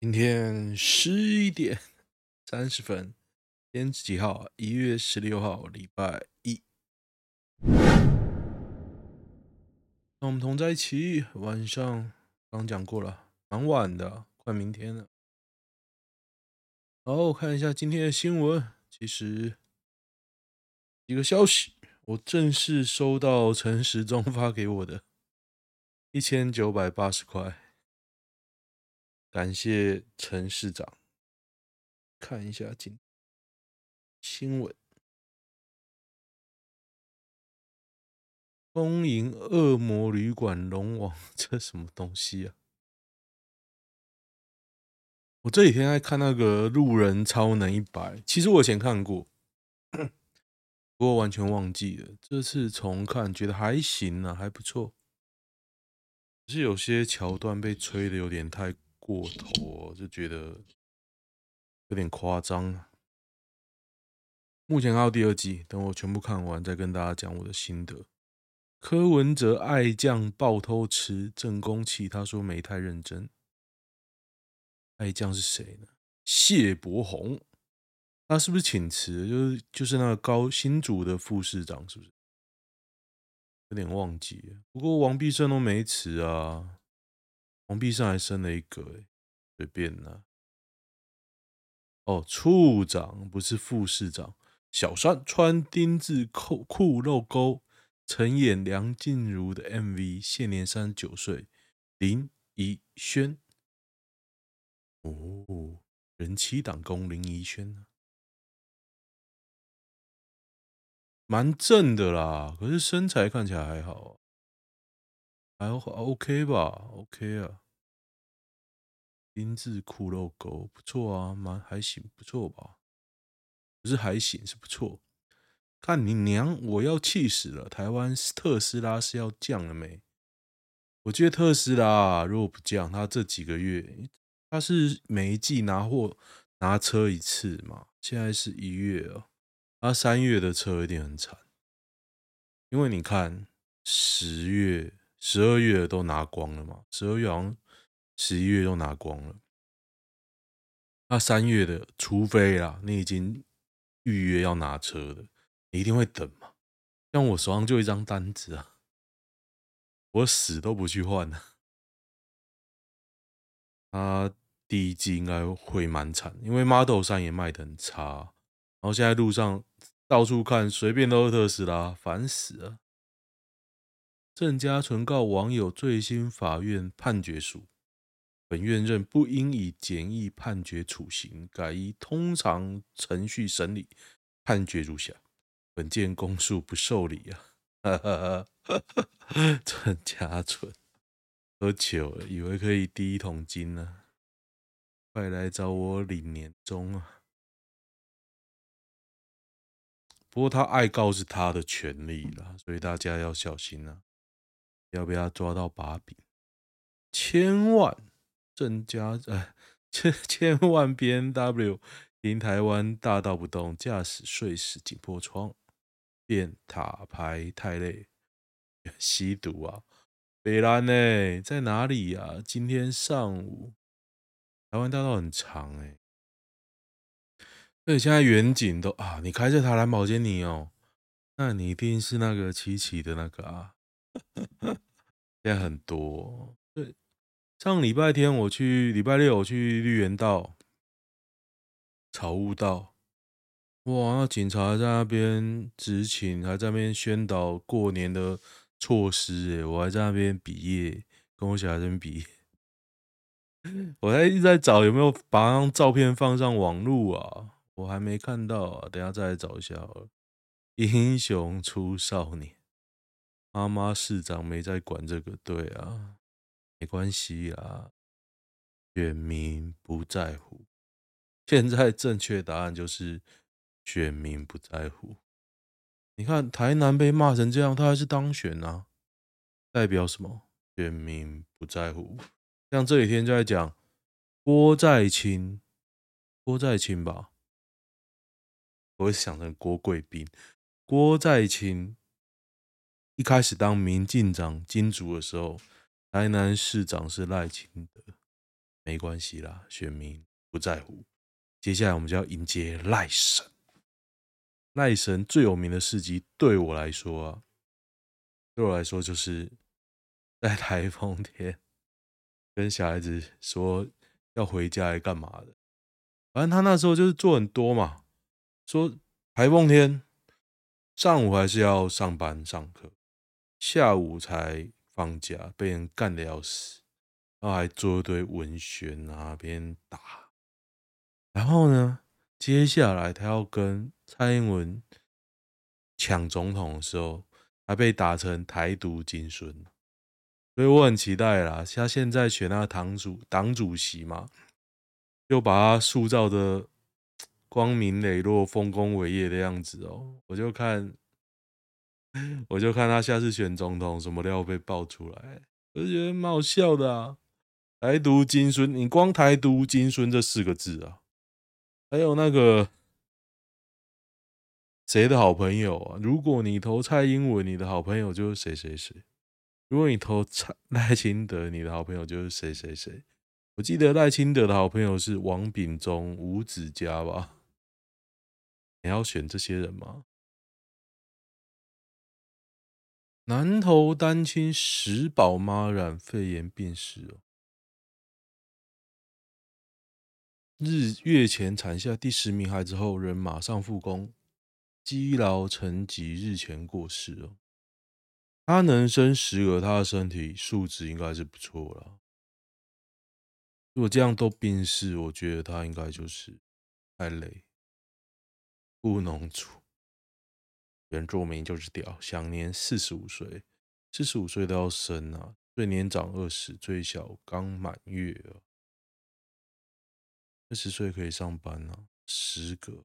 今天十一点 三十分，今天几号？一月十六号，礼拜一。那我们同在一起，晚上刚讲过了，蛮晚的，快明天了。好，我看一下今天的新闻。其实一个消息，我正式收到陈时中发给我的一千九百八十块。感谢陈市长。看一下今新闻：丰银恶魔旅馆龙王，这什么东西啊？我这几天在看那个《路人超能一百》，其实我以前看过，不过完全忘记了。这次重看，觉得还行啊，还不错。只是有些桥段被吹得有点太。过头就觉得有点夸张。目前还有第二季，等我全部看完再跟大家讲我的心得。柯文哲爱酱爆偷吃，正宫气他说没太认真。爱酱是谁呢？谢伯宏，他是不是请辞？就是就是那个高新竹的副市长，是不是？有点忘记了。不过王必胜都没辞啊。王必胜还生了一个，哎，随便啦。哦，处长不是副市长。小山穿丁字裤裤露沟，曾演梁静茹的 MV，现年三十九岁。林宜轩，哦，人妻党工林宜轩呢，蛮正的啦，可是身材看起来还好。还 OK 吧，OK 啊。丁字裤露沟不错啊，蛮还行，不错吧？不是还行，是不错。看你娘，我要气死了！台湾特斯拉是要降了没？我觉得特斯拉如果不降，它这几个月它是每一季拿货拿车一次嘛？现在是一月啊，他三月的车一定很惨，因为你看十月。十二月都拿光了嘛？十二月好像十一月都拿光了。那三月的，除非啦，你已经预约要拿车的，你一定会等嘛？像我手上就一张单子啊，我死都不去换啊。他第一季应该会蛮惨，因为 Model 3也卖得很差，然后现在路上到处看，随便都是特斯拉，烦死了。郑家纯告网友最新法院判决书，本院认不应以简易判决处刑，改以通常程序审理，判决如下：本件公诉不受理啊！哈哈哈哈郑家纯喝酒，以为可以第一桶金呢、快来找我领年终啊！不过他爱告是他的权利啦，所以大家要小心啊。要不要抓到把柄？千万郑家 呃，千千万 BMW 停台湾大道不动，驾驶睡死紧迫窗，变塔牌太累，吸毒啊！北兰呢？在哪里呀、啊？今天上午台湾大道很长哎，而且现在远景都啊，你开着台兰宝坚尼哦，那你一定是那个七七的那个啊。现在很多，对，上礼拜天我去，礼拜六我去绿园道、草悟道，哇，那警察在那边执勤，还在那边宣导过年的措施，诶，我还在那边比耶，跟我小孩在那边比，我还一直在找有没有把那张照片放上网路啊，我还没看到啊，等下再来找一下好了。英雄出少年。妈妈市长没在管这个，对啊，没关系啊，选民不在乎。现在正确答案就是选民不在乎。你看台南被骂成这样，他还是当选啊，代表什么？选民不在乎。像这几天就在讲郭在清，郭在清吧，我会想成郭贵宾，郭在清。一开始当民进党金主的时候，台南市长是赖清德，没关系啦，选民不在乎。接下来我们就要迎接赖神。赖神最有名的事迹，对我来说啊，对我来说就是在台风天跟小孩子说要回家来干嘛的。反正他那时候就是做很多嘛，说台风天上午还是要上班上课，下午才放假，被人干的要死，然后还做一堆文宣啊，被人打。然后呢，接下来他要跟蔡英文抢总统的时候，还被打成台独金孙，所以我很期待啦。他现在选那个党主党主席嘛。就把他塑造的 光明磊落、丰功伟业的样子哦，我就看，我就看他下次选总统什么料被爆出来，我就觉得蛮好笑的啊！台独金孙，你光台独金孙这四个字啊，还有那个谁的好朋友啊？如果你投蔡英文，你的好朋友就是谁谁谁；如果你投蔡 赖清德，你的好朋友就是谁谁谁。我记得赖清德的好朋友是王炳忠、吴子嘉吧？你要选这些人吗？南投单亲十宝妈染肺炎病逝哦，日月前产下第十名孩子后，仍马上复工，积劳成疾，日前过世哦。他能生十个，他的身体素质应该是不错了。如果这样都病逝，我觉得他应该就是太累。布农族原住民就是屌，享年四十五岁，四十五岁都要生啊，最年长二十，最小刚满月啊，二十岁可以上班啊，十个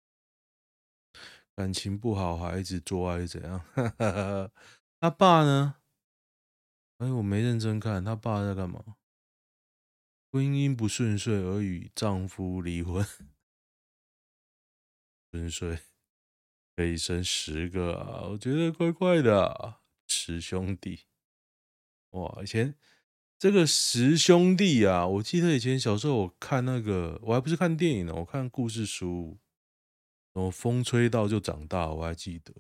感情不好还一直做爱怎样？他爸呢？哎，我没认真看，他爸在干嘛？婚姻不顺遂而与丈夫离婚，顺遂可以生十个啊！我觉得怪怪的啊，十兄弟哇！以前这个十兄弟啊，我记得以前小时候我看那个，我还不是看电影呢，我看故事书，然后风吹到就长大，我还记得，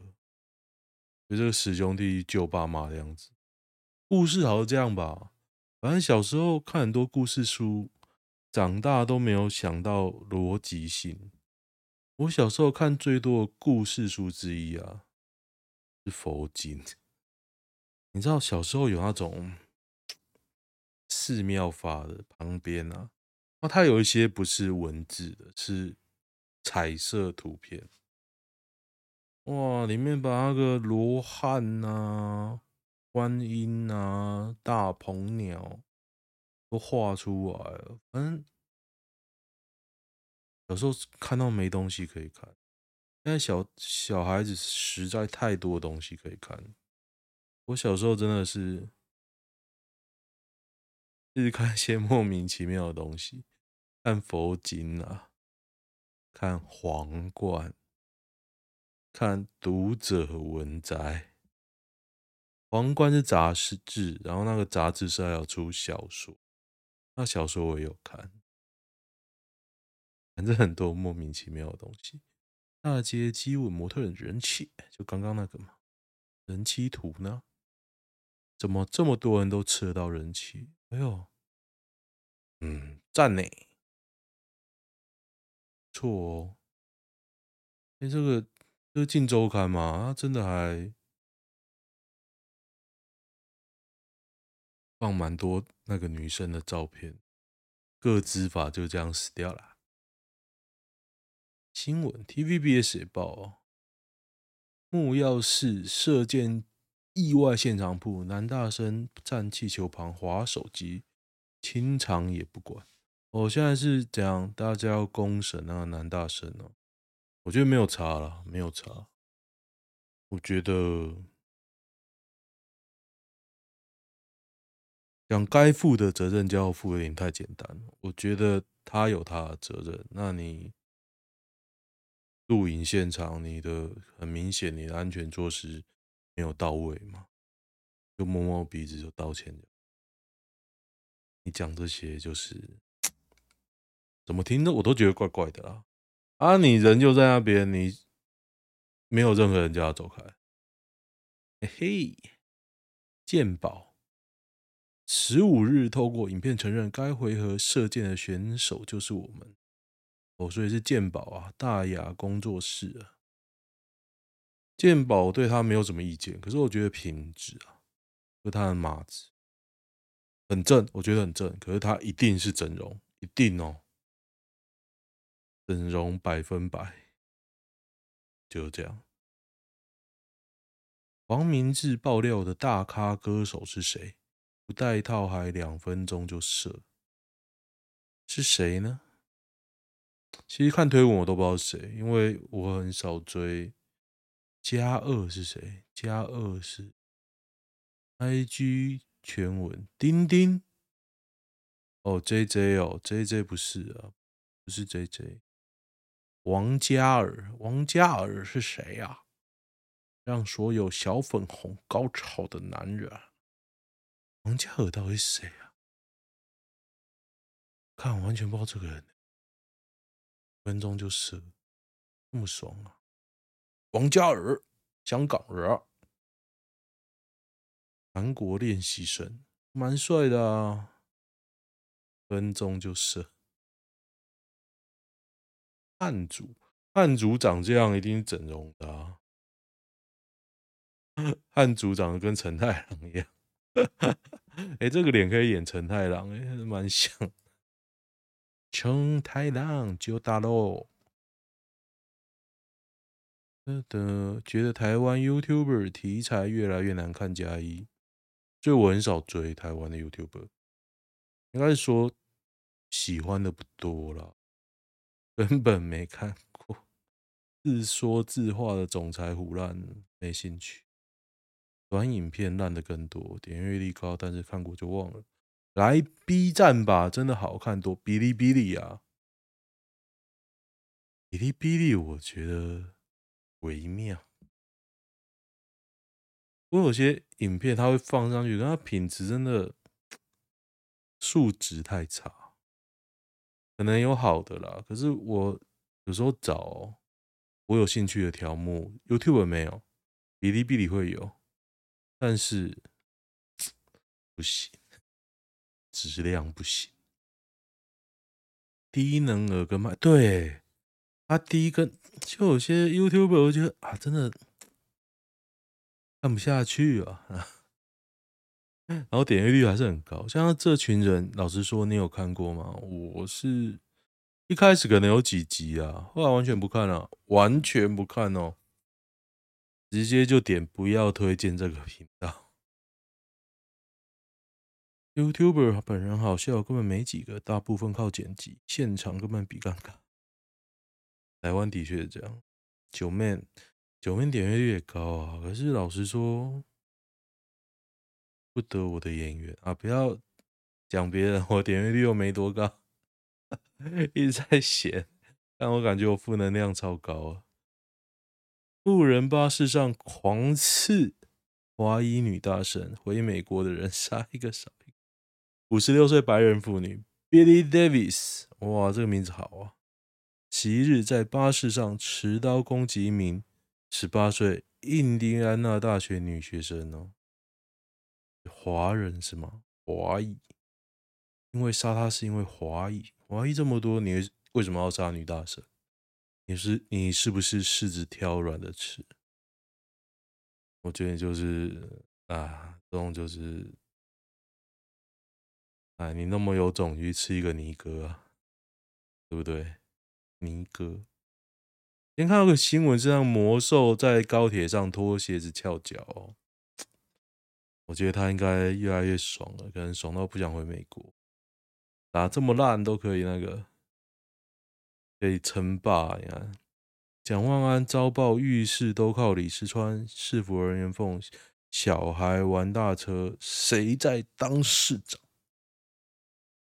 就这个十兄弟救爸妈的样子，故事好像这样吧。反正小时候看很多故事书，长大都没有想到逻辑性。我小时候看最多的故事书之一啊，是佛经。你知道小时候有那种寺庙发的旁边啊，那它有一些不是文字的，是彩色图片。哇，里面把那个罗汉呐。观音啊，大鹏鸟都画出来了。反正有时候看到没东西可以看，现在小小孩子实在太多东西可以看。我小时候真的是一直看一些莫名其妙的东西，看佛经啊，看皇冠，看读者文摘。皇冠是杂志，然后那个杂志是要出小说，那小说我也有看，反正很多莫名其妙的东西。大街基吻模特的人气，就刚刚那个嘛，人妻图呢？怎么这么多人都吃得到人气？哎呦，嗯，赞呢，错哦。哎，这个这个镜周刊嘛，它真的还。放蛮多那个女生的照片，个资法就这样死掉了。新闻 TVBS 也报哦，木曜市射箭意外现场铺，男大生站气球旁滑手机，清场也不管。哦，现在是怎样？大家要公审那个男大生哦？我觉得没有差了，没有差。我觉得。讲该负的责任就要负，有点太简单了。我觉得他有他的责任。那你录影现场，你的很明显，你的安全措施没有到位嘛？就摸摸鼻子就道歉。你讲这些就是怎么听的我都觉得怪怪的啦。啊，你人就在那边，你没有任何人叫他走开。嘿嘿，健宝十五日透过影片承认，该回合射箭的选手就是我们。哦，所以是健宝啊，大雅工作室啊。健宝对他没有什么意见，可是我觉得品质啊，和他的马子很正，我觉得很正。可是他一定是整容，一定哦，整容百分百，就是这样。黄明志爆料的大咖歌手是谁？不带套还两分钟就射，是谁呢？其实看推文我都不知道是谁，因为我很少追。加二是谁？加二是 IG 全文，丁丁。哦，JJ 哦，JJ 不是啊，不是 JJ。王嘉尔，王嘉尔是谁呀？让所有小粉红高潮的男人。王嘉尔到底是谁啊？看，完全不知道这个人。分钟就射，这么爽啊！王嘉尔，香港人，韩国练习生，蛮帅的啊。分钟就射，汉族，汉族长这样一定整容的啊。汉族长得跟陈太郎一样，哎，这个脸可以演陈太郎，哎，蛮像。陈太郎就大喽。的觉得台湾 YouTuber 题材越来越难看加一，所以我很少追台湾的 YouTuber，应该是说喜欢的不多了，根本没看过，自说自话的总裁胡烂，没兴趣。短影片烂的更多，点阅率高，但是看过就忘了。来 B 站吧，真的好看多，哔哩哔哩啊，哔哩哔哩，我觉得。微妙，不过有些影片它会放上去，但它品质真的素质太差。可能有好的啦，可是我有时候找我有兴趣的条目，YouTube 没有，哔哩哔哩会有，但是 不行，质量不行，低能儿跟麦对。他第一个就有些 YouTuber，我觉得啊，真的看不下去啊。然后点击率还是很高，像这群人，老实说，你有看过吗？我是一开始可能有几集啊，后来完全不看了，完全不看哦，直接就点不要推荐这个频道。YouTuber 本人好笑，根本没几个，大部分靠剪辑，现场根本比尴尬。台湾的确是这样，九妹九妹点阅率也高啊，可是老实说，不得我的眼缘啊！不要讲别人，我点阅率又没多高，一直在闲，但我感觉我负能量超高啊！路人巴士上狂刺华裔女大神，回美国的人杀一个少。五十六岁白人妇女 Billy Davis，哇，这个名字好啊！昔日在巴士上持刀攻击一名十八岁印第安纳大学女学生哦，华人是吗？华裔，因为杀她是因为华裔，华裔这么多，你为什么要杀女大生？你是你是不是柿子挑软的吃？我觉得就是啊，这种就是，哎，你那么有种，去吃一个尼哥啊，对不对？尼哥，先看到个新闻，是让魔兽在高铁上脱鞋子翘脚。我觉得他应该越来越爽了，可能爽到不想回美国。打这么烂都可以那个，可以称霸。你看，蒋万安遭爆遇事都靠李世川，市府人员奉小孩玩大车，谁在当市长？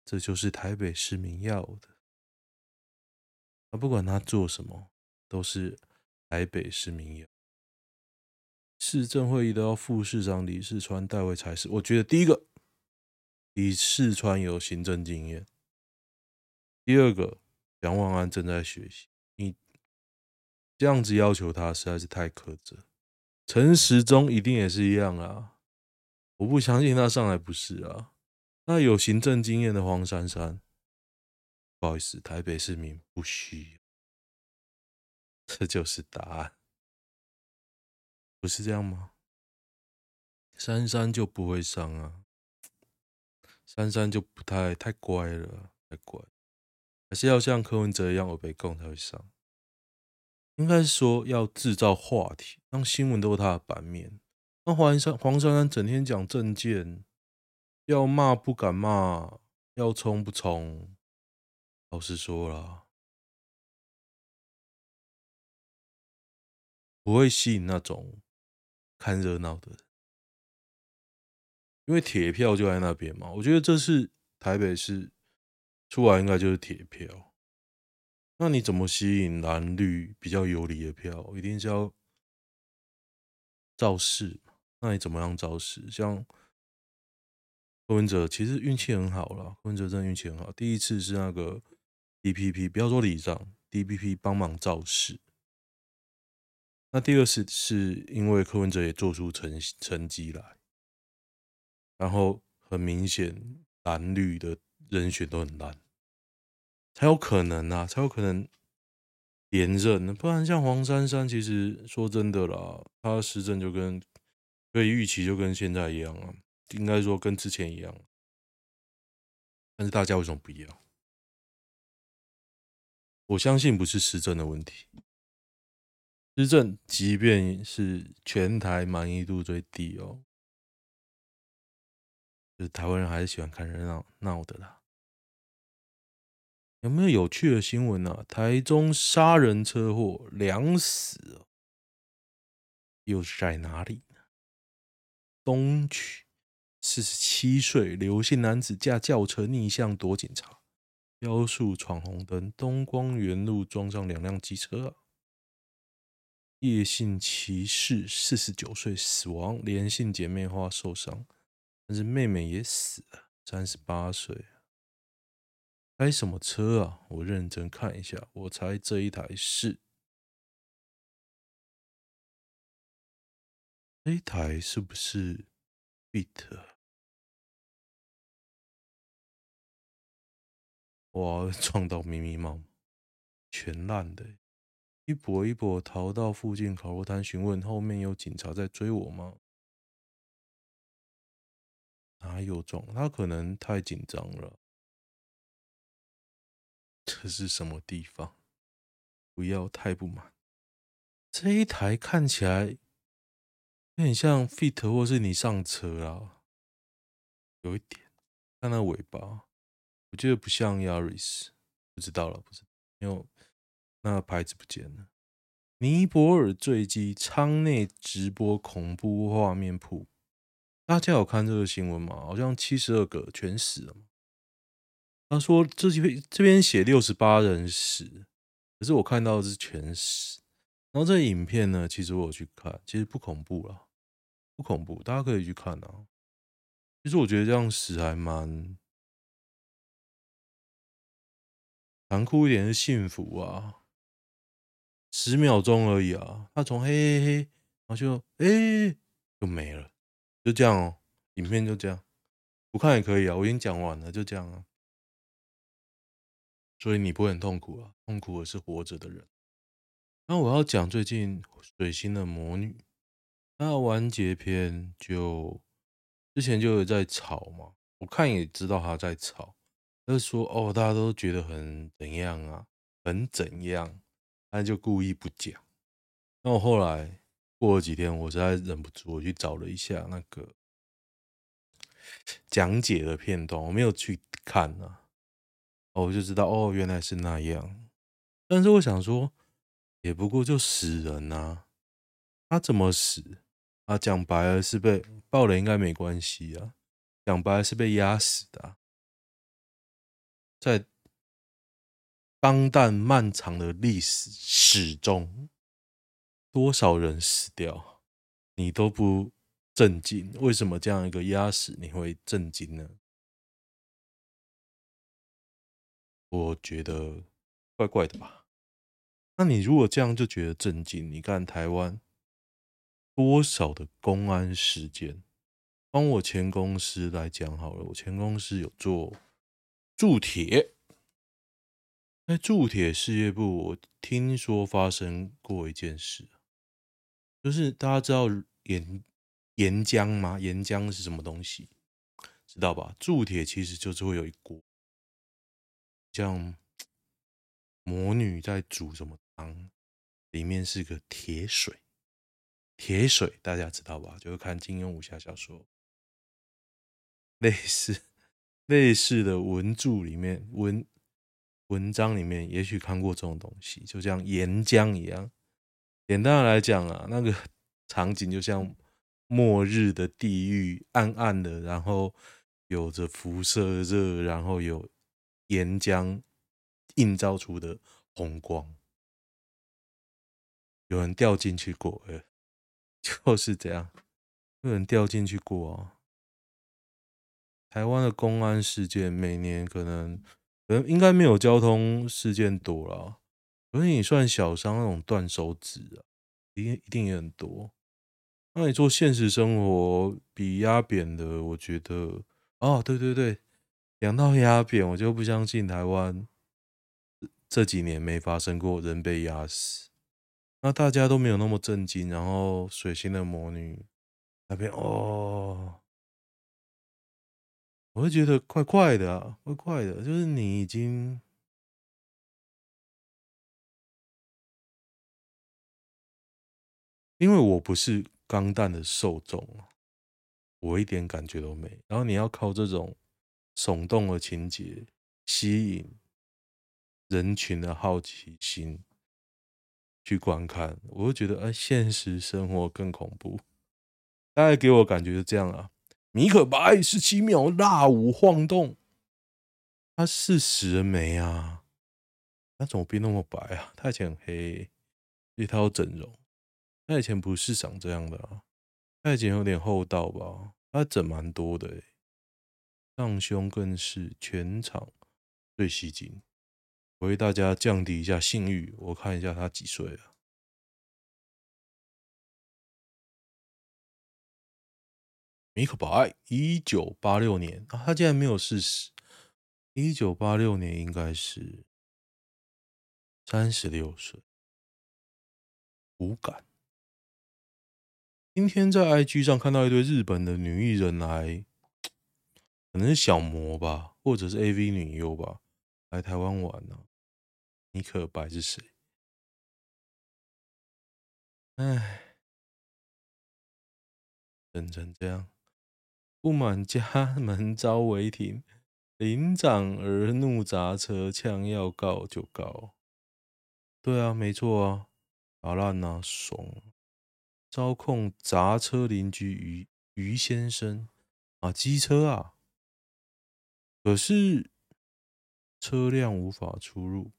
这就是台北市民要的。不管他做什么，都是台北市民有。市政会议都要副市长李世川代为才是。我觉得第一个，李世川有行政经验；第二个，杨万安正在学习，你这样子要求他实在是太苛责。陈时中一定也是一样啊，我不相信他上来不是啊。那有行政经验的黄珊珊，不好意思，台北市民不需要，这就是答案，不是这样吗？珊珊就不会上啊，珊珊就不太太乖了，太乖，还是要像柯文哲一样，我被供才会上。应该是说要制造话题，让新闻都是他的版面。那黄珊黄珊珊整天讲政见，要骂不敢骂，要冲不冲。老实说啦，不会吸引那种看热闹的人。因为铁票就在那边嘛，我觉得这是台北市出来应该就是铁票。那你怎么吸引蓝绿比较有理的票？一定是要造势。那你怎么样造势？像柯文哲其实运气很好啦，柯文哲真的运气很好。第一次是那个 DPP，不要说里长，DPP 帮忙造势。那第二次是因为柯文哲也做出成成绩来。然后很明显，蓝绿的人选都很烂，才有可能啊，才有可能连任。不然像黄珊珊，其实说真的啦，他的施政就跟可以预期，就跟现在一样啊，应该说跟之前一样。但是大家为什么不要？我相信不是施政的问题，施政即便是全台满意度最低哦。就是台湾人还是喜欢看热闹闹的啦。有没有有趣的新闻呢、啊？台中杀人车祸两死，又是在哪里呢？东区四十七岁刘姓男子驾轿车逆向躲警察，飙速闯红灯，东光园路撞上两辆机车啊。叶姓骑士四十九岁死亡，连姓姐妹花受伤。但是妹妹也死了，三十八岁。开什么车啊？我认真看一下，我猜这一台是，这一台是不是 Fit？哇，撞到咪咪猫，全烂的。一跛一跛逃到附近烤肉摊询问，后面有警察在追我吗？哪有撞？他可能太紧张了。这是什么地方？不要太不满。这一台看起来有点像 Fit，或是你上车啊，有一点。看那尾巴，我觉得不像 Yaris。不知道了，不知道，因为那牌子不见了。尼泊尔坠机，舱内直播恐怖画面铺。大家有看这个新闻吗？好像七十二个全死了。他说这边这边写六十八人死，可是我看到的是全死。然后这影片呢，其实我有去看，其实不恐怖啦，不恐怖，大家可以去看啊。其实我觉得这样死还蛮残酷一点，是幸福啊，十秒钟而已啊。他从嘿嘿嘿，然后就哎、欸、就没了。就这样哦，影片就这样，不看也可以啊。我已经讲完了，就这样啊。所以你不会很痛苦啊？痛苦的是活着的人。那我要讲最近水星的魔女，那完结篇就之前就有在吵嘛，我看也知道她在吵，就说哦，大家都觉得很怎样啊，很怎样，他就故意不讲。那我后来。过了几天，我实在忍不住，我去找了一下那个讲解的片段，我没有去看啊，我就知道哦，原来是那样。但是我想说，也不过就死人啊，他怎么死？啊，讲白了是被爆了，应该没关系啊。讲白了是被压死的，在当代漫长的历史史中。多少人死掉，你都不震惊？为什么这样一个压死你会震惊呢？我觉得怪怪的吧？那你如果这样就觉得震惊，你看台湾多少的公安事件？帮我前公司来讲好了，我前公司有做铸铁，在铸铁事业部，我听说发生过一件事，就是大家知道岩岩浆吗？岩浆是什么东西？知道吧？铸铁其实就是会有一锅，像魔女在煮什么汤，里面是个铁水，铁水大家知道吧？就是看金庸武侠小说，类似类似的文著里面文文章里面，也许看过这种东西，就像岩浆一样。简单的来讲啊，那个 场景就像末日的地狱，暗暗的，然后。有着辐射热，然后有岩浆映照出的红光，有人掉进去过，就是这样，有人掉进去过啊。台湾的公安事件每年可能，可能应该没有交通事件多啦，可是你算小伤那种断手指啊，一定一定也很多。那你做现实生活比压扁的，我觉得。哦，对对对，讲到压扁，我就不相信台湾这几年没发生过人被压死。那大家都没有那么震惊，然后水星的魔女那边哦，我会觉得怪怪的啊，怪怪的，就是你已经，因为我不是钢弹的受众。我一点感觉都没，然后你要靠这种耸动的情节吸引人群的好奇心去观看，我会觉得，哎，现实生活更恐怖。大概给我感觉是这样啊。米可白十七秒蜡舞晃动，他是死了没啊？他怎么变那么白啊？他以前很黑，所以他要整容，他以前不是长这样的啊。他以前有点厚道吧？他整蛮多的，上胸更是全场最吸睛。我为大家降低一下性欲，我看一下他几岁了。米可白，一九八六年啊，他竟然没有事实。一九八六年应该是三十六岁，无感。今天在 IG 上看到一堆日本的女艺人来，可能是小模吧，或者是 AV 女优吧，来台湾玩呢、啊。米可白是谁？哎，整成这样，不满家门遭违停，领长儿怒砸车，呛要告就告。对啊，没错啊，打烂啊，爽。操控砸车邻居于于先生。啊，机车啊，可是车辆无法出入，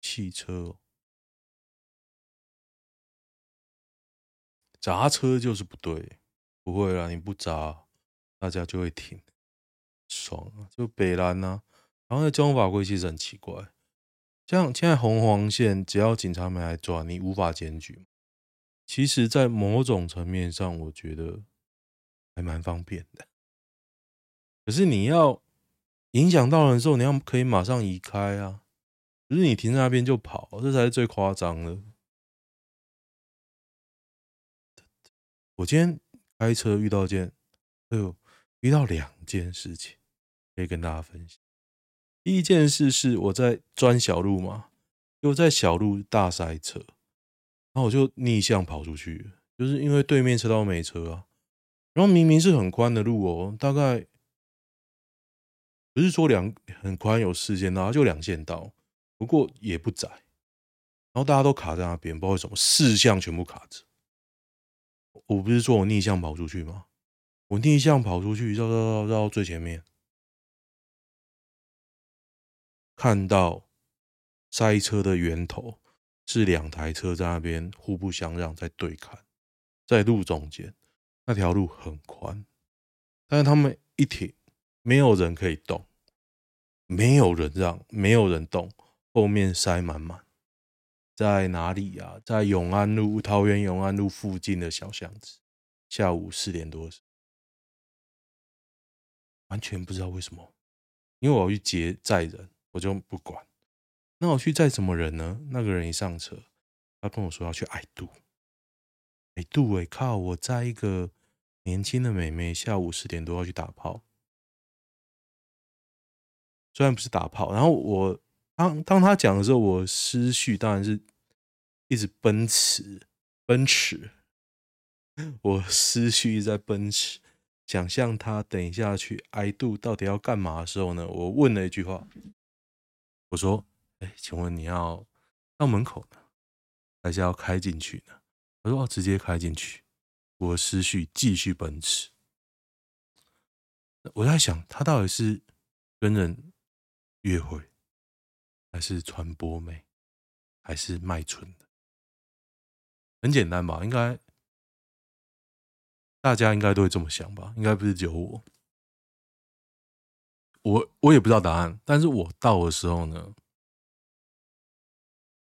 汽车，砸车就是不对，不会啦，你不砸，大家就会停，爽啊，就北兰啊，然后那交通法规其实很奇怪，像现在红黄线，只要警察没来抓，你无法检举。其实，在某种层面上，我觉得还蛮方便的。可是，你要影响到人的时候，你要可以马上移开啊！不是你停在那边就跑，这才是最夸张的。我今天开车遇到件，哎呦，遇到两件事情可以跟大家分享。第一件事是我在钻小路嘛，又在小路大塞车。然后我就逆向跑出去，就是因为对面车道没车啊。然后明明是很宽的路哦，大概不是说两很宽有四线道，就两线道，不过也不窄。然后大家都卡在那边，不知道为什么四项全部卡着。我不是说我逆向跑出去吗？我逆向跑出去，绕绕绕绕到最前面，看到塞车的源头。是两台车在那边互不相让，在对看，在路中间，那条路很宽，但是他们一停，没有人可以动，没有人让，没有人动，后面塞满满，在哪里呀、在永安路桃园永安路附近的小巷子。下午四点多，完全不知道为什么，因为我要去接载人，我就不管。那我去载什么人呢？那个人一上车，他跟我说要去爱度。爱度哎，靠！我载一个年轻的美眉，下午四点多要去打炮。虽然不是打炮，然后我当当他讲的时候，我思绪当然是一直奔驰，奔驰。我思绪一直在奔驰，想象他等一下去 I do 到底要干嘛的时候呢？我问了一句话，我说：“哎，请问你要到门口呢，还是要开进去呢？”他说：“哦，直接开进去。”我思绪继续奔驰。我在想，他到底是跟人约会，还是传播美，还是卖春的？很简单吧？应该大家应该都会这么想吧？应该不是只有我。我我也不知道答案，但是我到的时候呢，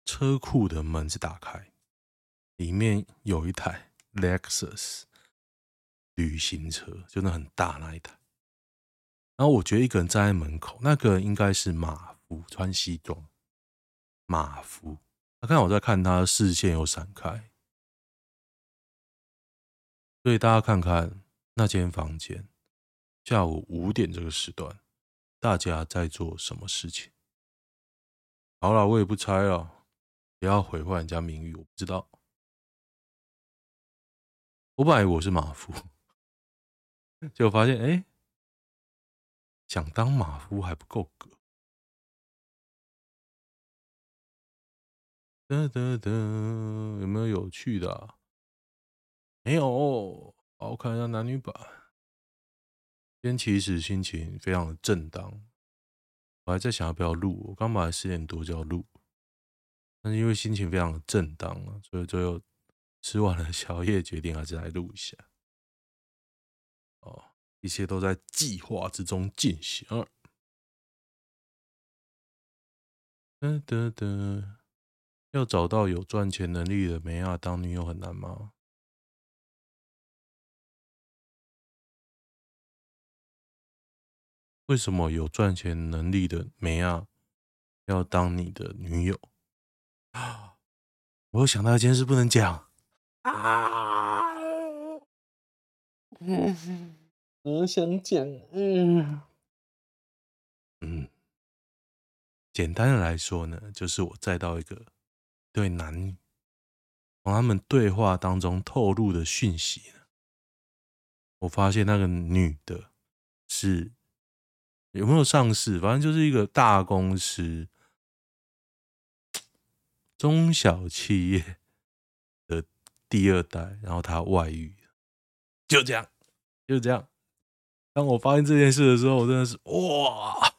车库的门是打开，里面有一台 Lexus 旅行车，就那很大那一台。然后我觉得一个人站在门口，那个人应该是马穿西装。马夫，他看我在看他，视线有闪开。所以大家看看那间房间，下午五点这个时段，大家在做什么事情？好了，我也不猜了，不要毁坏人家名誉。我不知道，我本来我是马夫，结果发现，哎、想当马夫还不够格。哒哒哒，有没有有趣的啊？没有，好，看一下男女版。今天其实心情非常的震荡，我还在想要不要录。我刚本来十点多就要录，但是因为心情非常的震荡啊，所以最后吃完了宵夜，决定还是来录一下。哦。一切都在计划之中进行。哒哒哒，要找到有赚钱能力的梅亚当女友很难吗？为什么有赚钱能力的梅亚要当你的女友？啊！我又想到一件事不能讲啊！嗯。我想讲，嗯嗯，简单的来说呢，就是我再到一个对男女，从他们对话当中透露的讯息呢，我发现那个女的是有没有上市，反正就是一个大公司、中小企业的第二代，然后她外遇，就这样，就这样。当我发现这件事的时候，我真的是哇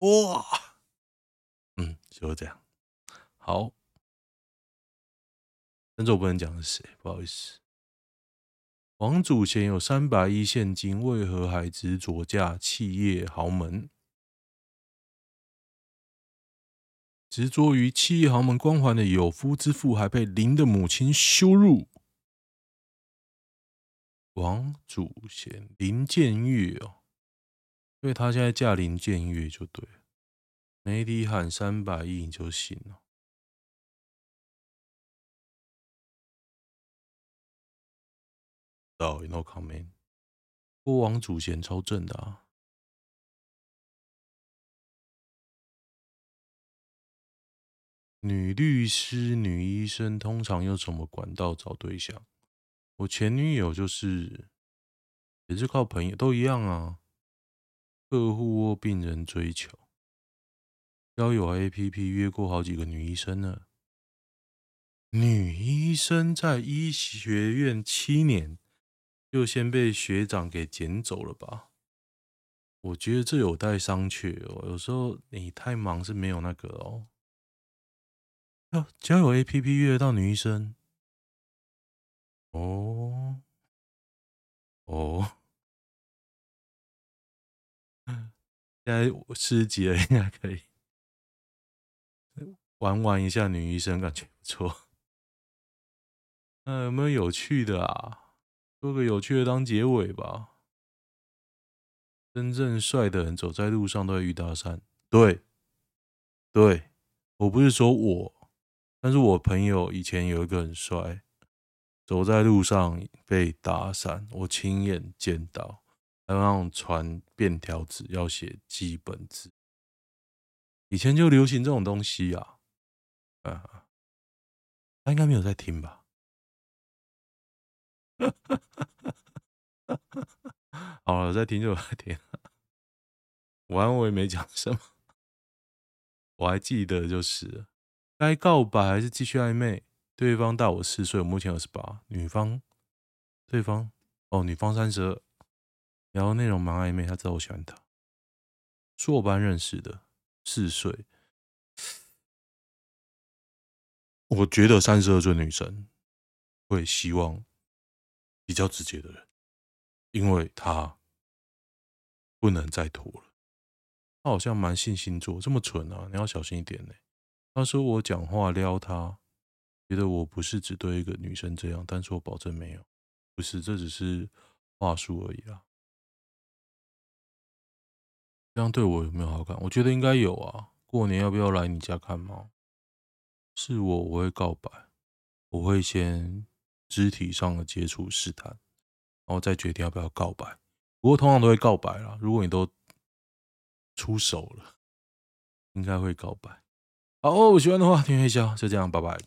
哇，嗯，就是这样。好，但是我不能讲是谁，不好意思。王祖贤有三百亿现金，为何还执着嫁企业豪门？执着于企业豪门光环的有夫之妇，还被林的母亲羞辱。王祖贤，林建岳哦，因为他现在嫁林建岳就对了，媒体喊三百亿就行了。到 no comment，不过王祖贤超正的啊。女律师、女医生通常用什么管道找对象？我前女友就是，也是靠朋友，都一样啊。客户或病人追求，交友 APP 约过好几个女医生呢。女医生在医学院七年，就先被学长给捡走了吧？我觉得这有待商榷哦。有时候你太忙是没有那个哦。要交友 APP 约到女医生？哦，哦，现在我四十几了，应该可以。玩玩一下女医生，感觉不错。那有没有有趣的啊？做个有趣的当结尾吧。真正帅的人走在路上都会遇搭讪，对，对，我不是说我，但是我朋友以前有一个很帅，走在路上被打散，我亲眼见到，还有那种传便条纸要写基本字，以前就流行这种东西啊，啊，他应该没有在听吧？好了，再听就在听。我还我也没讲什么，我还记得就是该告白还是继续暧昧。对方大我四岁，我目前二十八。女方，对方哦，女方三十二。然后内容蛮暧昧，他知道我喜欢他。硕班认识的，四岁。我觉得三十二岁女生会希望比较直接的人，因为他不能再拖了。他好像蛮信星座，这么蠢啊！你要小心一点呢。他说我讲话撩他。觉得我不是只对一个女生这样，但是我保证没有，不是，这只是话术而已啦。这样对我有没有好感？我觉得应该有啊。过年要不要来你家看猫？是我，我会告白，我会先肢体上的接触试探，然后再决定要不要告白。不过通常都会告白啦。如果你都出手了，应该会告白。好，哦喜欢的话，听一下，就这样，拜拜。